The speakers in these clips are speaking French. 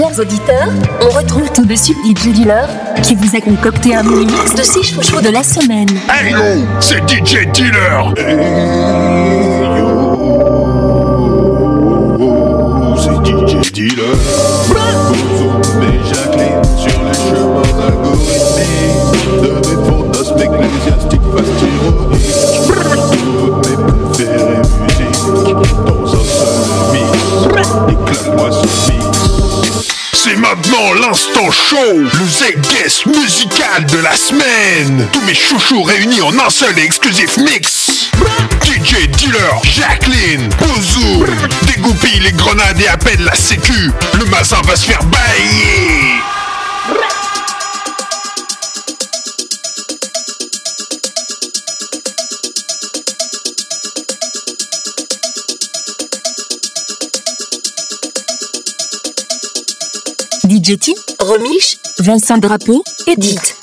chers auditeurs, on retrouve tout de suite DJ Dealer qui vous a concocté un mini mix de 6 chouchous de la semaine. Hey yo, c'est DJ Dealer C'est DJ Dealer. Bozo et Jacqueline sur les chemins algorithmiques de mes fantasmes ecclésiastiques fastironiques. Toutes mes préférées musiques dans un seul mix. Éclate-moi ce mix. C'est maintenant l'instant show, le Z-Guest musical de la semaine. Tous mes chouchous réunis en un seul et exclusif mix. DJ Dealer, Jacqueline, Bozo, dégoupille les grenades et appelle la sécu. Le mazin va se faire bailler. T, Romiche, Vincent Drapeau, Edith.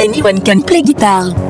Anyone Can Play Guitar.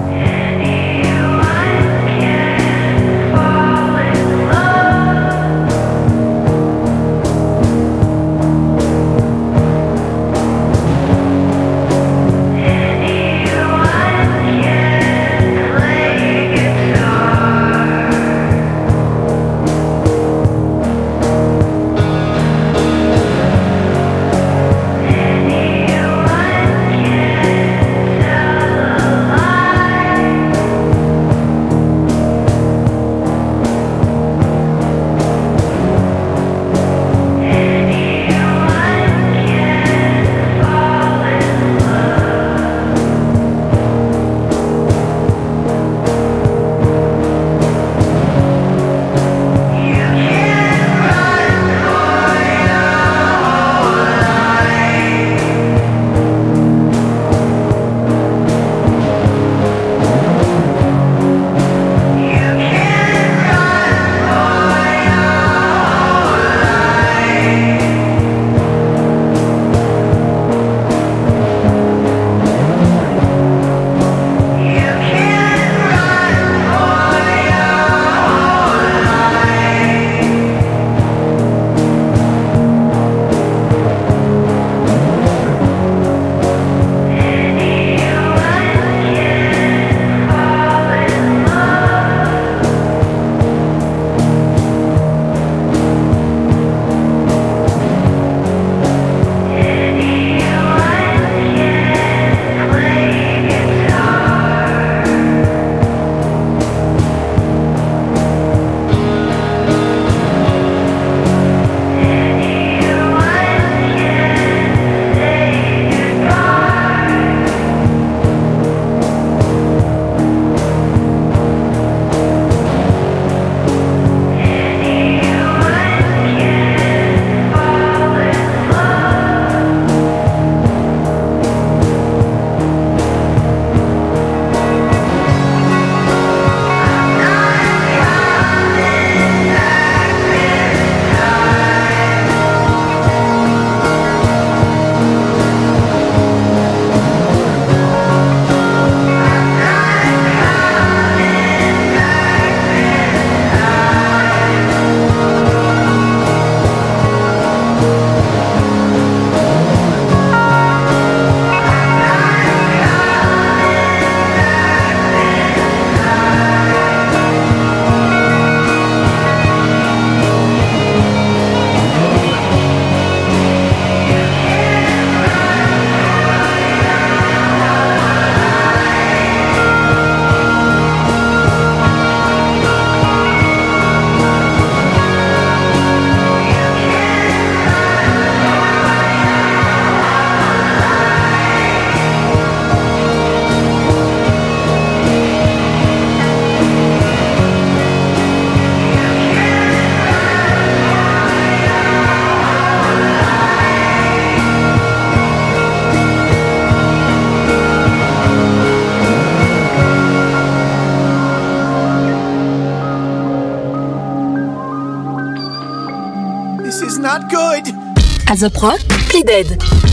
As a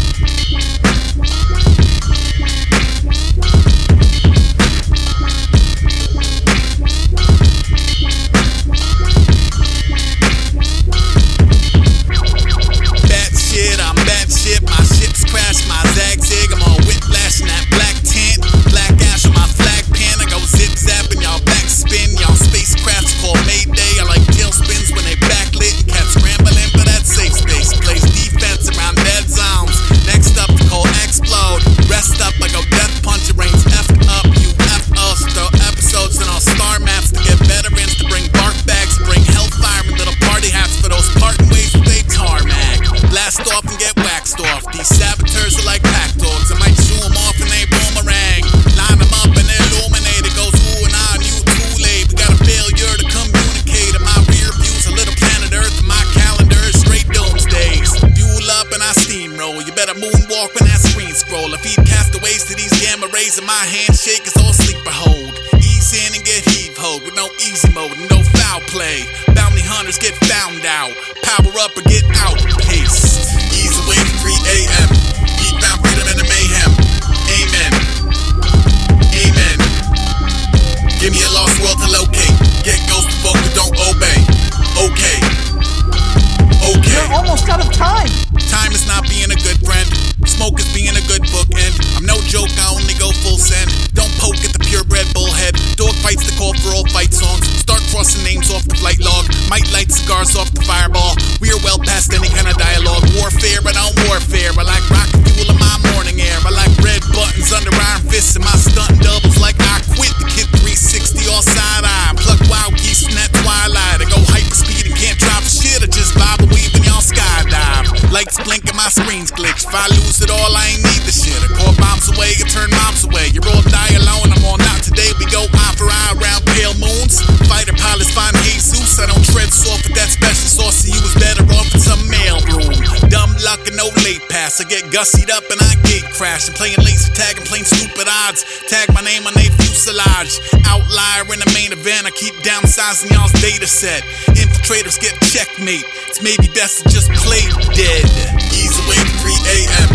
get gussied up and I get crashed. And playing laser tag and playing stupid odds. Tag my name, my name fuselage. Outlier in the main event, I keep downsizing y'all's data set. Infiltrators get checkmate. It's maybe best to just play dead. Easy way to 3 a.m.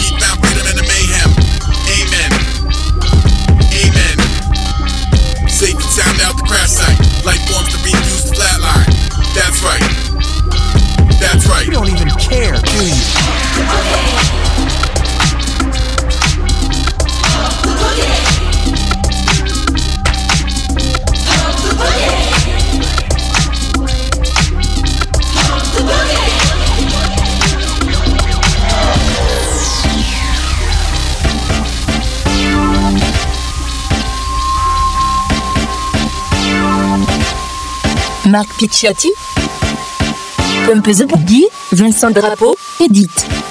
Eatbound freedom in the mayhem. Amen. Amen. Safe and sound out the crash site. Life forms to be used to flatline. That's right. That's right. You don't even care, do you? Marc Picciotti Pumpeuse Boogie, Vincent Drapeau, Edith.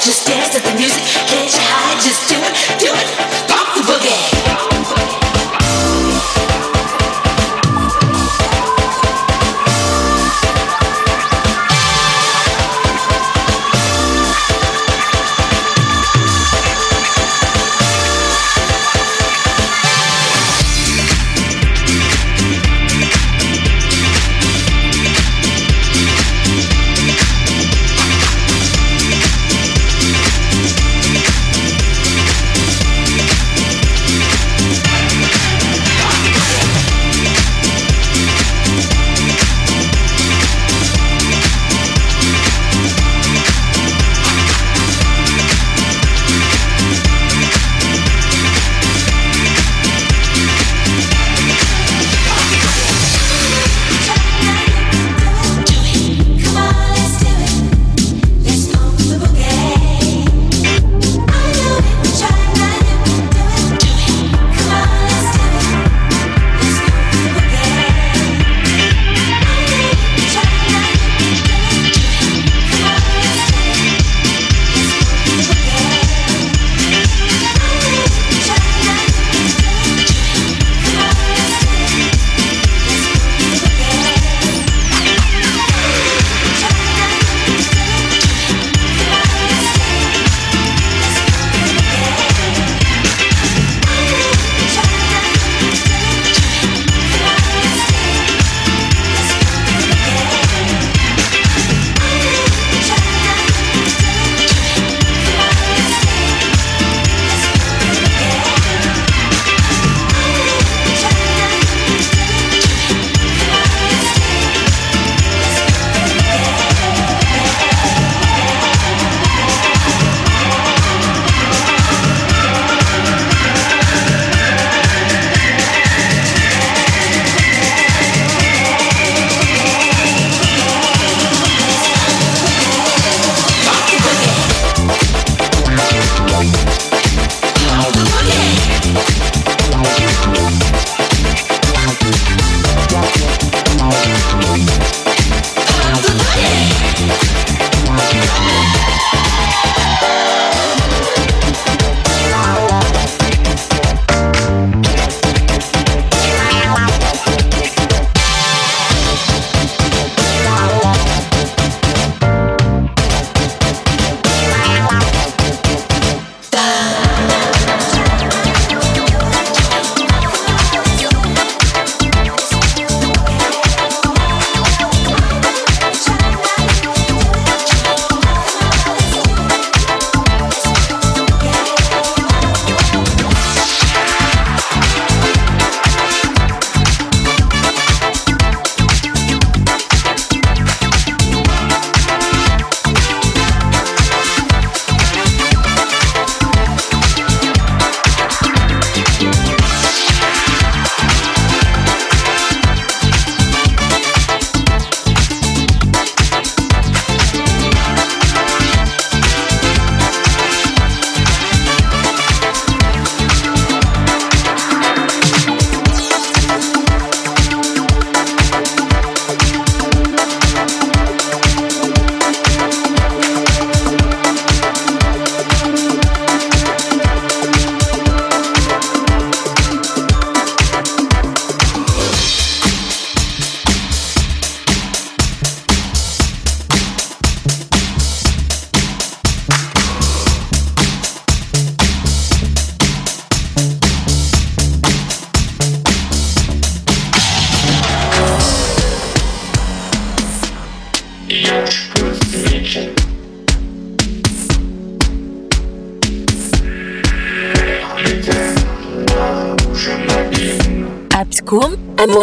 Just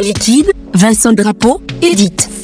liquide, Vincent Drapeau, Edith.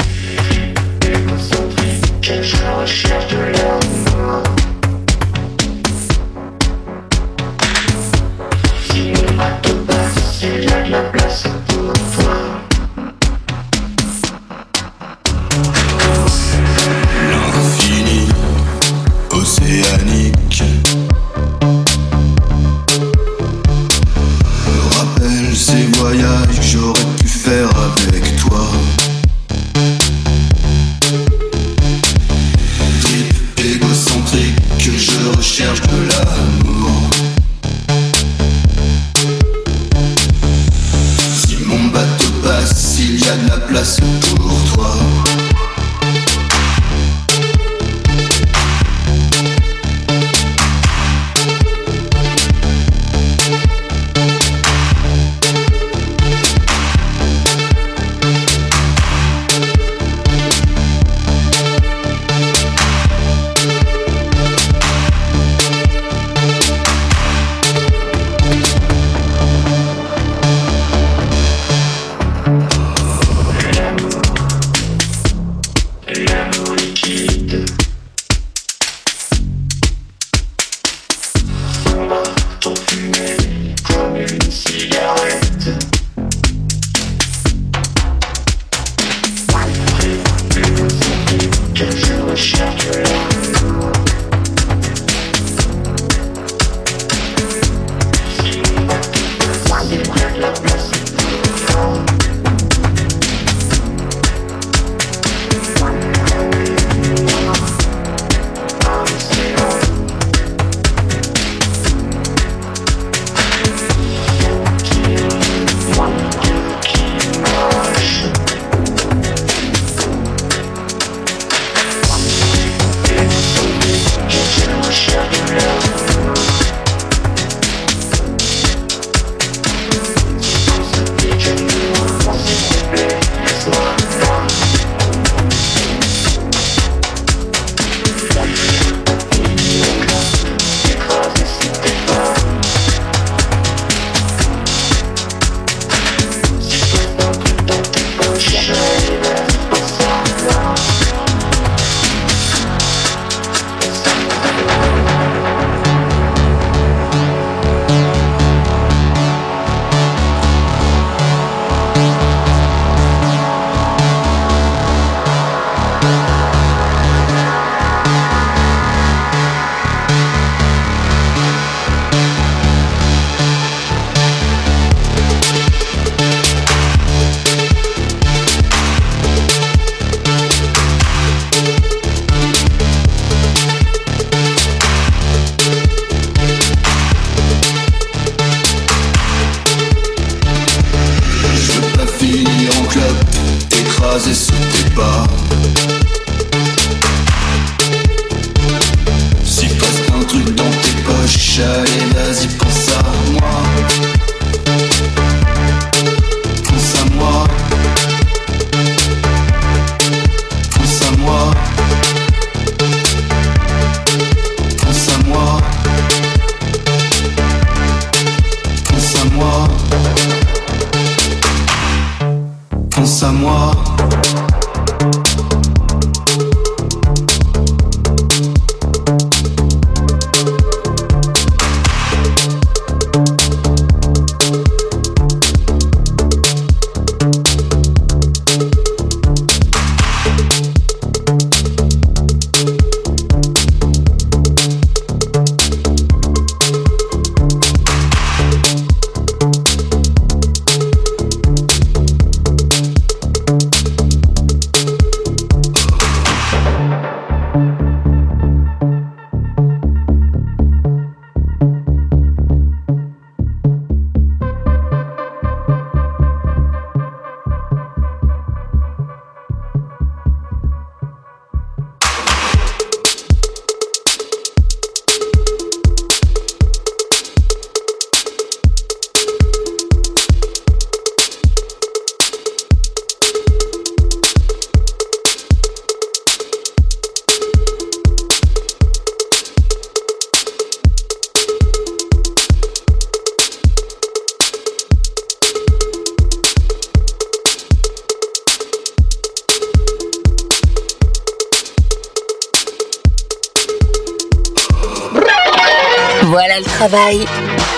Travail.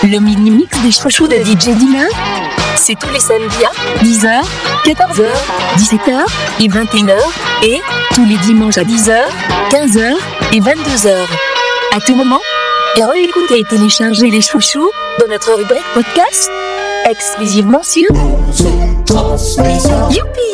Le mini-mix des chouchous de DJ Dina. C'est tous les samedis à 10h, 14h, 17h et 21h. Et tous les dimanches à 10h, 15h et 22h. À tout moment, et et téléchargez les chouchous dans notre rubrique podcast exclusivement sur Youpi